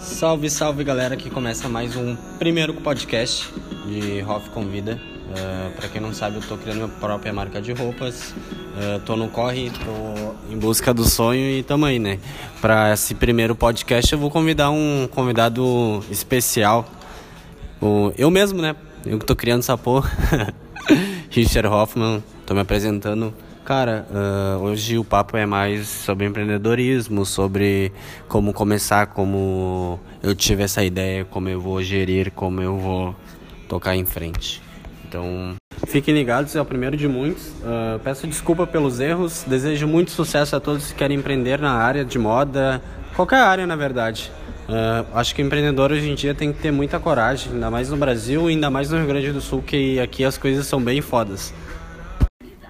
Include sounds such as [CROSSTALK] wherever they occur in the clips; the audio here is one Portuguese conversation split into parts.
Salve, salve galera, que começa mais um primeiro podcast de Hoff Convida. Uh, para quem não sabe, eu tô criando minha própria marca de roupas. Uh, tô no corre, tô em busca do sonho e tamo aí, né? Para esse primeiro podcast eu vou convidar um convidado especial. O, eu mesmo, né? Eu que tô criando essa porra. [LAUGHS] Richard Hoffman, tô me apresentando. Cara, uh, hoje o papo é mais sobre empreendedorismo, sobre como começar, como eu tive essa ideia, como eu vou gerir, como eu vou tocar em frente. Então, fiquem ligados, é o primeiro de muitos. Uh, peço desculpa pelos erros, desejo muito sucesso a todos que querem empreender na área de moda, qualquer área na verdade. Uh, acho que o empreendedor hoje em dia tem que ter muita coragem, ainda mais no Brasil e ainda mais no Rio Grande do Sul, que aqui as coisas são bem fodas.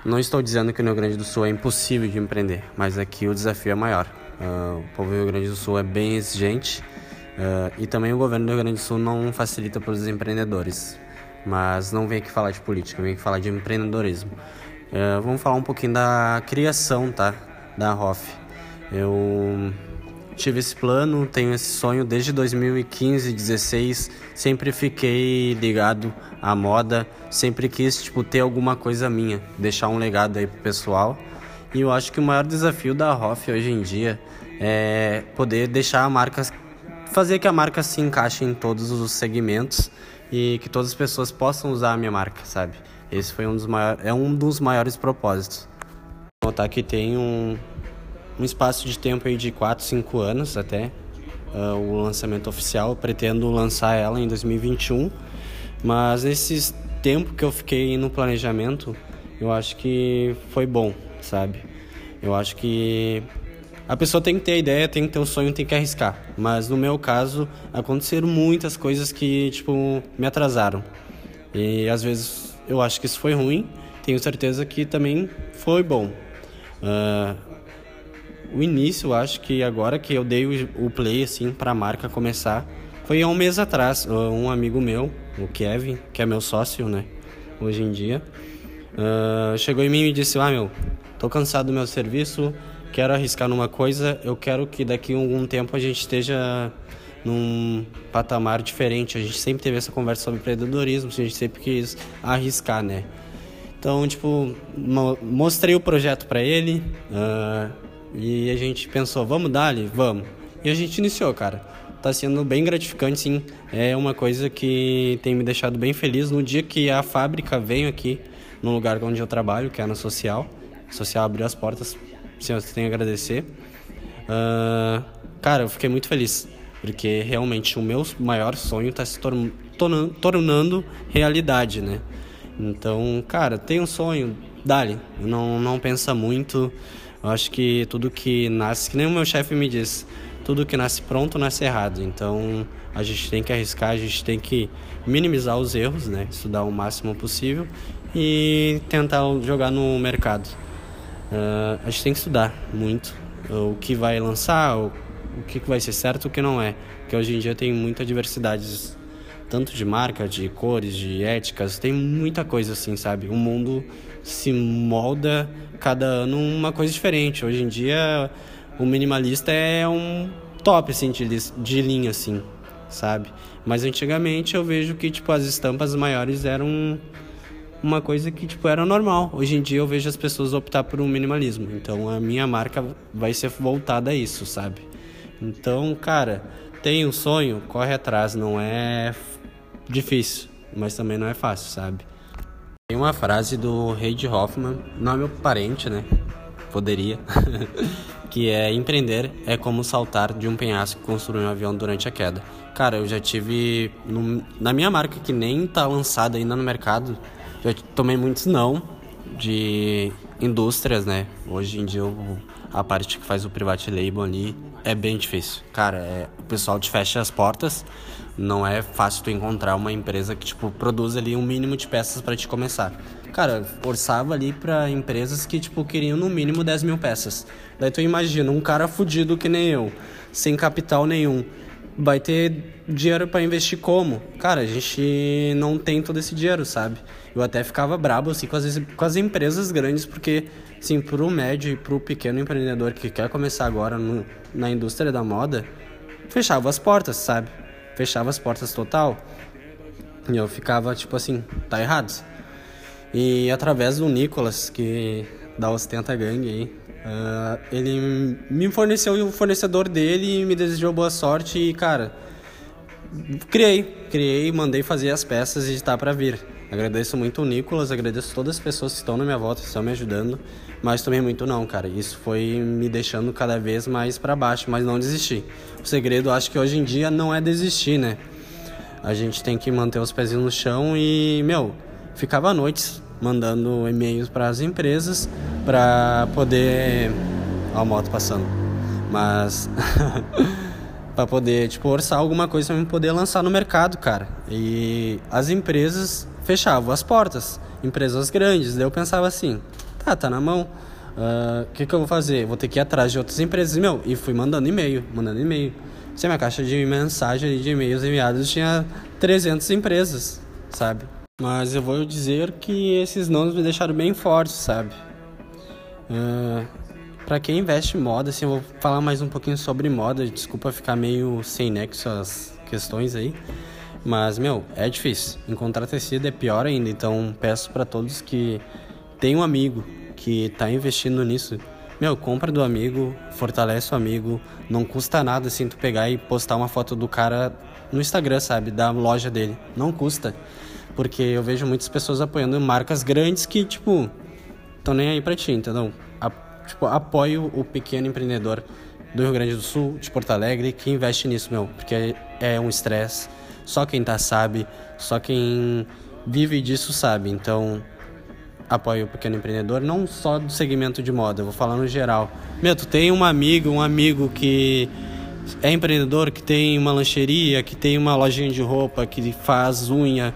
Não estou dizendo que no Rio Grande do Sul é impossível de empreender, mas aqui o desafio é maior. Uh, o povo do Rio Grande do Sul é bem exigente uh, e também o governo do Rio Grande do Sul não facilita para os empreendedores. Mas não vem aqui falar de política, vem aqui falar de empreendedorismo. Uh, vamos falar um pouquinho da criação, tá? Da ROF. Eu tive esse plano, tenho esse sonho desde 2015, 16, sempre fiquei ligado à moda, sempre quis tipo ter alguma coisa minha, deixar um legado aí pro pessoal. E eu acho que o maior desafio da Hoff hoje em dia é poder deixar a marca fazer que a marca se encaixe em todos os segmentos e que todas as pessoas possam usar a minha marca, sabe? Esse foi um dos maiores, é um dos maiores propósitos. Notar que tem um, um espaço de tempo aí de 4, 5 anos até uh, o lançamento oficial. Eu pretendo lançar ela em 2021, mas nesse tempo que eu fiquei no planejamento, eu acho que foi bom, sabe? Eu acho que a pessoa tem que ter a ideia, tem que ter o sonho, tem que arriscar. Mas no meu caso, aconteceram muitas coisas que, tipo, me atrasaram. E às vezes eu acho que isso foi ruim, tenho certeza que também foi bom. Uh, o início, acho que agora que eu dei o, play assim para a marca começar, foi há um mês atrás. Um amigo meu, o Kevin, que é meu sócio, né, hoje em dia, uh, chegou em mim e disse: "Ah, meu, tô cansado do meu serviço, quero arriscar numa coisa, eu quero que daqui a algum tempo a gente esteja num patamar diferente. A gente sempre teve essa conversa sobre empreendedorismo, a gente sempre quis arriscar, né? Então, tipo, mostrei o projeto para ele, uh, e a gente pensou, vamos dar ali? Vamos. E a gente iniciou, cara. Tá sendo bem gratificante, sim. É uma coisa que tem me deixado bem feliz. No dia que a fábrica veio aqui, no lugar onde eu trabalho, que é na Social, a Social abriu as portas, sim, eu tenho a agradecer. Uh, cara, eu fiquei muito feliz, porque realmente o meu maior sonho está se tornando, tornando realidade, né? Então, cara, tem um sonho, dale, não, não pensa muito. Eu acho que tudo que nasce, que nem o meu chefe me diz, tudo que nasce pronto nasce errado. Então a gente tem que arriscar, a gente tem que minimizar os erros, né? Estudar o máximo possível e tentar jogar no mercado. Uh, a gente tem que estudar muito o que vai lançar, o, o que vai ser certo o que não é. Porque hoje em dia tem muita diversidade, tanto de marca, de cores, de éticas, tem muita coisa assim, sabe? O mundo se molda cada ano uma coisa diferente. Hoje em dia, o minimalista é um top assim de, de linha assim, sabe? Mas antigamente eu vejo que tipo as estampas maiores eram uma coisa que tipo era normal. Hoje em dia eu vejo as pessoas optar por um minimalismo. Então a minha marca vai ser voltada a isso, sabe? Então, cara, tem um sonho, corre atrás, não é difícil, mas também não é fácil, sabe? Tem uma frase do Reid Hoffman, não é meu parente, né? Poderia. [LAUGHS] que é empreender é como saltar de um penhasco e construir um avião durante a queda. Cara, eu já tive no, na minha marca que nem tá lançada ainda no mercado, já tomei muitos não de indústrias, né? Hoje em dia eu, a parte que faz o private label ali é bem difícil. Cara, é, o pessoal te fecha as portas não é fácil tu encontrar uma empresa que tipo produz ali um mínimo de peças para te começar. Cara, orçava ali para empresas que tipo queriam no mínimo 10 mil peças. Daí tu imagina um cara fudido que nem eu, sem capital nenhum, vai ter dinheiro para investir como? Cara, a gente não tem todo esse dinheiro, sabe? Eu até ficava brabo assim com as, com as empresas grandes porque sim, pro médio e pro pequeno empreendedor que quer começar agora no, na indústria da moda, fechava as portas, sabe? Fechava as portas total. E eu ficava tipo assim, tá errado. E através do Nicolas, que da Ostenta Gang aí, uh, ele me forneceu o fornecedor dele e me desejou boa sorte e, cara, criei, criei, mandei fazer as peças e está para vir. Agradeço muito o Nicolas, agradeço todas as pessoas que estão na minha volta, que estão me ajudando, mas também muito não, cara. Isso foi me deixando cada vez mais para baixo, mas não desistir. O segredo, acho que hoje em dia não é desistir, né? A gente tem que manter os pezinhos no chão e, meu, ficava noites mandando e-mails para as empresas para poder. A moto passando. Mas. [LAUGHS] para poder, tipo, orçar alguma coisa para poder lançar no mercado, cara. E as empresas fechavam as portas, empresas grandes. Daí eu pensava assim: tá, tá na mão. O uh, que, que eu vou fazer? Vou ter que ir atrás de outras empresas. Meu, e fui mandando e-mail, mandando e-mail. Se minha caixa de mensagem de e-mails enviados tinha 300 empresas, sabe? Mas eu vou dizer que esses nomes me deixaram bem fortes, sabe? Uh, para quem investe em moda, assim, eu vou falar mais um pouquinho sobre moda. Desculpa ficar meio sem nexo as questões aí. Mas, meu, é difícil. Encontrar tecido é pior ainda. Então, peço para todos que tem um amigo que tá investindo nisso. Meu, compra do amigo, fortalece o amigo. Não custa nada, assim, tu pegar e postar uma foto do cara no Instagram, sabe? Da loja dele. Não custa. Porque eu vejo muitas pessoas apoiando marcas grandes que, tipo, estão nem aí pra ti, entendeu? A, tipo, apoio o pequeno empreendedor do Rio Grande do Sul, de Porto Alegre, que investe nisso, meu, porque é um estresse. Só quem tá sabe, só quem vive disso sabe. Então, apoio o pequeno empreendedor, não só do segmento de moda, eu vou falar no geral. Meu, tu tem uma amiga, um amigo que é empreendedor, que tem uma lancheria, que tem uma lojinha de roupa, que faz unha,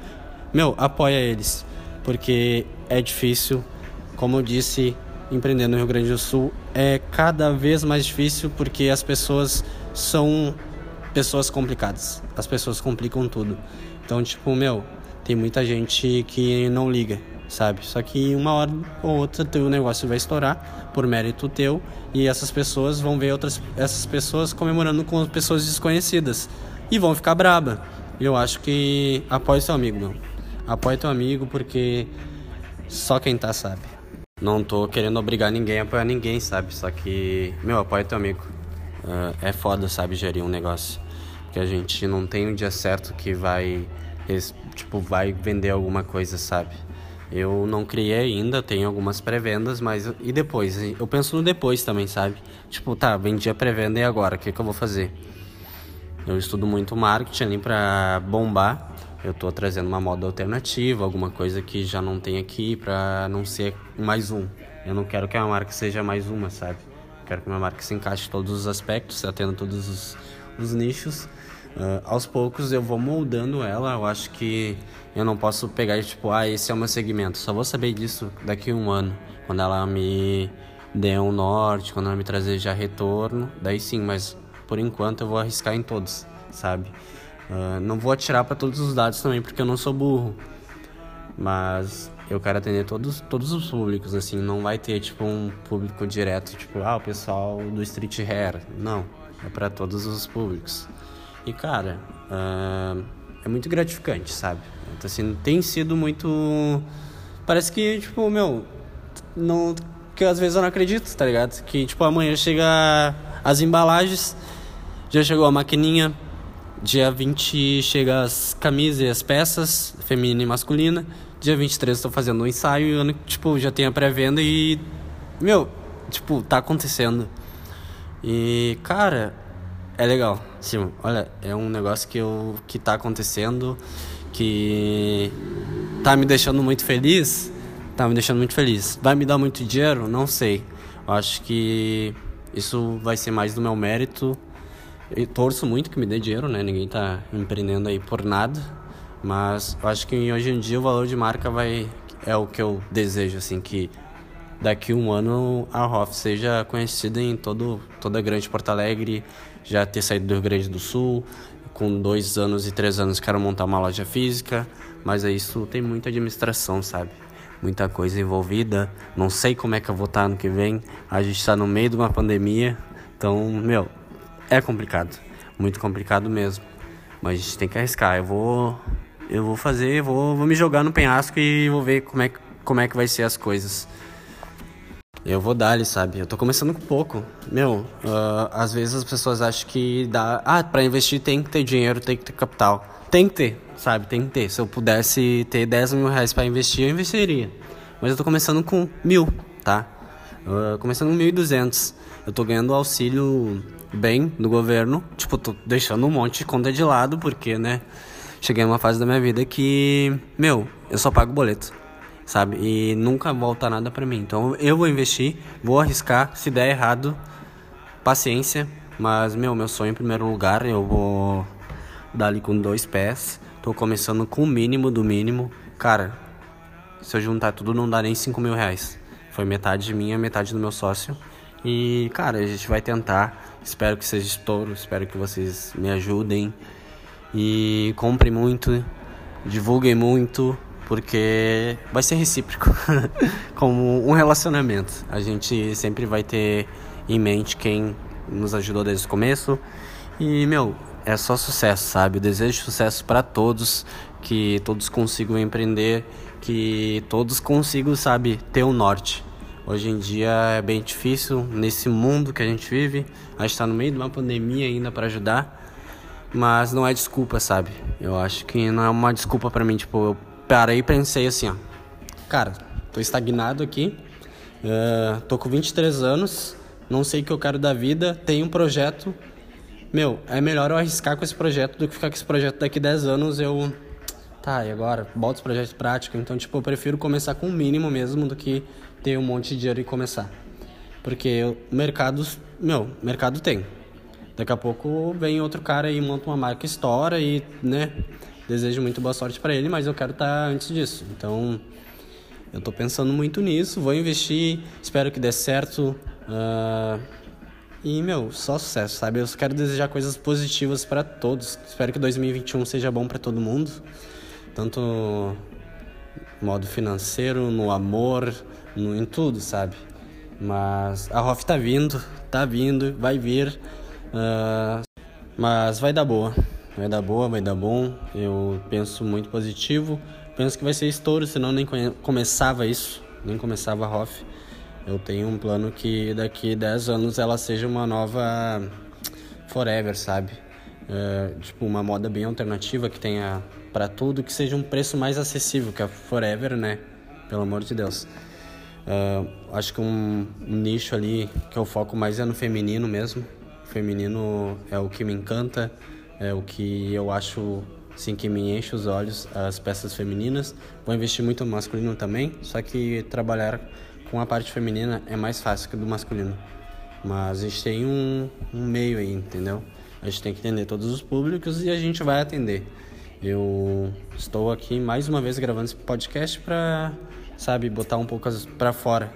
meu, apoia eles, porque é difícil, como eu disse, empreender no Rio Grande do Sul é cada vez mais difícil porque as pessoas são pessoas complicadas. As pessoas complicam tudo. Então, tipo, meu, tem muita gente que não liga, sabe? Só que uma hora ou outra teu negócio vai estourar por mérito teu e essas pessoas vão ver outras essas pessoas comemorando com pessoas desconhecidas e vão ficar braba. Eu acho que apoie seu amigo, meu. Apoie teu amigo porque só quem tá sabe. Não tô querendo obrigar ninguém a apoiar ninguém, sabe? Só que, meu, apoie teu amigo. Uh, é foda, sabe, gerir um negócio. Que a gente não tem um dia certo que vai, tipo, vai vender alguma coisa, sabe? Eu não criei ainda, tenho algumas pré-vendas, mas e depois? Eu penso no depois também, sabe? Tipo, tá, vendi a pré-venda e agora? O que, que eu vou fazer? Eu estudo muito marketing ali pra bombar eu estou trazendo uma moda alternativa, alguma coisa que já não tem aqui para não ser mais um. Eu não quero que a marca seja mais uma, sabe? Quero que a minha marca se encaixe em todos os aspectos, atenda todos os, os nichos. Uh, aos poucos eu vou moldando ela. Eu acho que eu não posso pegar e tipo, ah, esse é o meu segmento. Só vou saber disso daqui a um ano, quando ela me der um norte, quando ela me trazer já retorno. Daí sim, mas por enquanto eu vou arriscar em todos, sabe? Uh, não vou atirar para todos os dados também, porque eu não sou burro. Mas eu quero atender todos, todos os públicos, assim, não vai ter tipo um público direto, tipo, ah, o pessoal do street hair. Não, é para todos os públicos. E cara, uh, é muito gratificante, sabe? Então, assim, tem sido muito. Parece que, tipo, meu, não. Que às vezes eu não acredito, tá ligado? Que, tipo, amanhã chega as embalagens, já chegou a maquininha, Dia 20 chega as camisas e as peças, feminina e masculina. Dia 23 estou fazendo um ensaio e tipo, já tem a pré-venda e. Meu, tipo, tá acontecendo. E, cara, é legal. Sim, olha, é um negócio que, eu, que tá acontecendo, que tá me deixando muito feliz. Tá me deixando muito feliz. Vai me dar muito dinheiro? Não sei. Eu acho que isso vai ser mais do meu mérito eu torço muito que me dê dinheiro, né? Ninguém tá empreendendo aí por nada. Mas eu acho que hoje em dia o valor de marca vai. É o que eu desejo, assim, que daqui um ano a Hoff seja conhecida em todo, toda a grande Porto Alegre, já ter saído do Rio Grande do Sul. Com dois anos e três anos quero montar uma loja física, mas é isso tem muita administração, sabe? Muita coisa envolvida. Não sei como é que eu vou estar ano que vem. A gente está no meio de uma pandemia, então, meu, é complicado. muito complicado mesmo. Mas a gente tem que arriscar. Eu vou eu vou fazer, vou, vou me jogar no penhasco e vou ver como é, como é que vai ser as coisas. Eu vou dar ali, sabe? Eu tô começando com pouco. Meu, uh, às vezes as pessoas acham que dá. Ah, pra investir tem que ter dinheiro, tem que ter capital. Tem que ter, sabe? Tem que ter. Se eu pudesse ter 10 mil reais pra investir, eu investiria. Mas eu tô começando com mil, tá? Uh, começando com 1.200. Eu tô ganhando auxílio bem do governo. Tipo, tô deixando um monte de conta de lado, porque, né? Cheguei numa fase da minha vida que, meu, eu só pago boleto sabe? E nunca volta nada para mim. Então eu vou investir, vou arriscar. Se der errado, paciência. Mas, meu, meu sonho em primeiro lugar, eu vou dar ali com dois pés. Tô começando com o mínimo do mínimo. Cara, se eu juntar tudo, não dá nem 5 mil reais. Foi metade minha, metade do meu sócio. E, cara, a gente vai tentar. Espero que seja estouro. Espero que vocês me ajudem. E comprem muito. Divulguem muito porque vai ser recíproco, [LAUGHS] como um relacionamento. A gente sempre vai ter em mente quem nos ajudou desde o começo. E, meu, é só sucesso, sabe? Eu desejo sucesso para todos, que todos consigam empreender, que todos consigam, sabe, ter um norte. Hoje em dia é bem difícil nesse mundo que a gente vive. A gente está no meio de uma pandemia ainda para ajudar, mas não é desculpa, sabe? Eu acho que não é uma desculpa para mim, tipo, eu parei e pensei assim, ó. Cara, tô estagnado aqui, uh, tô com 23 anos, não sei o que eu quero da vida, tenho um projeto. Meu, é melhor eu arriscar com esse projeto do que ficar com esse projeto daqui 10 anos eu. Tá, e agora? Bota os projetos práticos. Então, tipo, eu prefiro começar com o mínimo mesmo do que ter um monte de dinheiro e começar. Porque o mercado, meu, mercado tem. Daqui a pouco vem outro cara e monta uma marca estoura e, né? Desejo muito boa sorte para ele, mas eu quero estar tá antes disso. Então, eu estou pensando muito nisso, vou investir, espero que dê certo. Uh, e, meu, só sucesso, sabe? Eu quero desejar coisas positivas para todos. Espero que 2021 seja bom para todo mundo, tanto no modo financeiro, no amor, no, em tudo, sabe? Mas a ROF tá vindo, tá vindo, vai vir. Uh, mas vai dar boa. Vai dar boa, vai dar bom. Eu penso muito positivo. Penso que vai ser estouro, senão nem começava isso, nem começava a ROF. Eu tenho um plano que daqui 10 anos ela seja uma nova Forever, sabe? É, tipo, uma moda bem alternativa que tenha para tudo, que seja um preço mais acessível que a Forever, né? Pelo amor de Deus. Uh, acho que um, um, nicho ali que eu foco mais é no feminino mesmo. O feminino é o que me encanta é o que eu acho assim que me enche os olhos as peças femininas. Vou investir muito no masculino também, só que trabalhar com a parte feminina é mais fácil que do masculino. Mas a gente tem um, um meio aí, entendeu? A gente tem que entender todos os públicos e a gente vai atender. Eu estou aqui mais uma vez gravando esse podcast para, sabe, botar um pouco para fora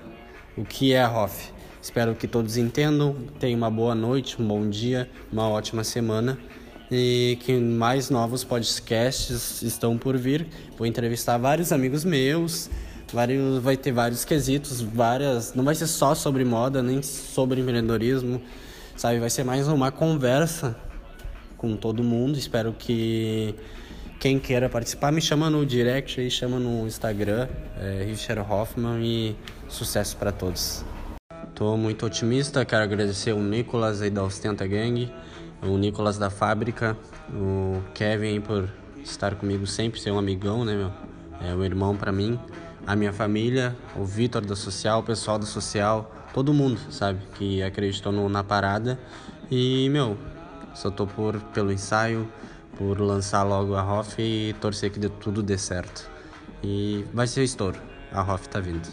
o que é a ROF. Espero que todos entendam, tenham uma boa noite, um bom dia, uma ótima semana e que mais novos podcasts estão por vir. Vou entrevistar vários amigos meus, vários, vai ter vários quesitos, várias, não vai ser só sobre moda, nem sobre empreendedorismo, sabe? Vai ser mais uma conversa com todo mundo. Espero que quem queira participar me chama no direct aí, chama no Instagram, é, Richard Hoffman e sucesso para todos. Tô muito otimista, quero agradecer o Nicolas aí da Ostenta Gang o Nicolas da fábrica, o Kevin por estar comigo sempre, ser um amigão, né, meu? É um irmão para mim, a minha família, o Vitor da Social, o pessoal da Social, todo mundo, sabe, que acreditou no, na parada. E, meu, só tô por pelo ensaio, por lançar logo a ROF e torcer que tudo dê certo. E vai ser estouro. A ROF tá vindo.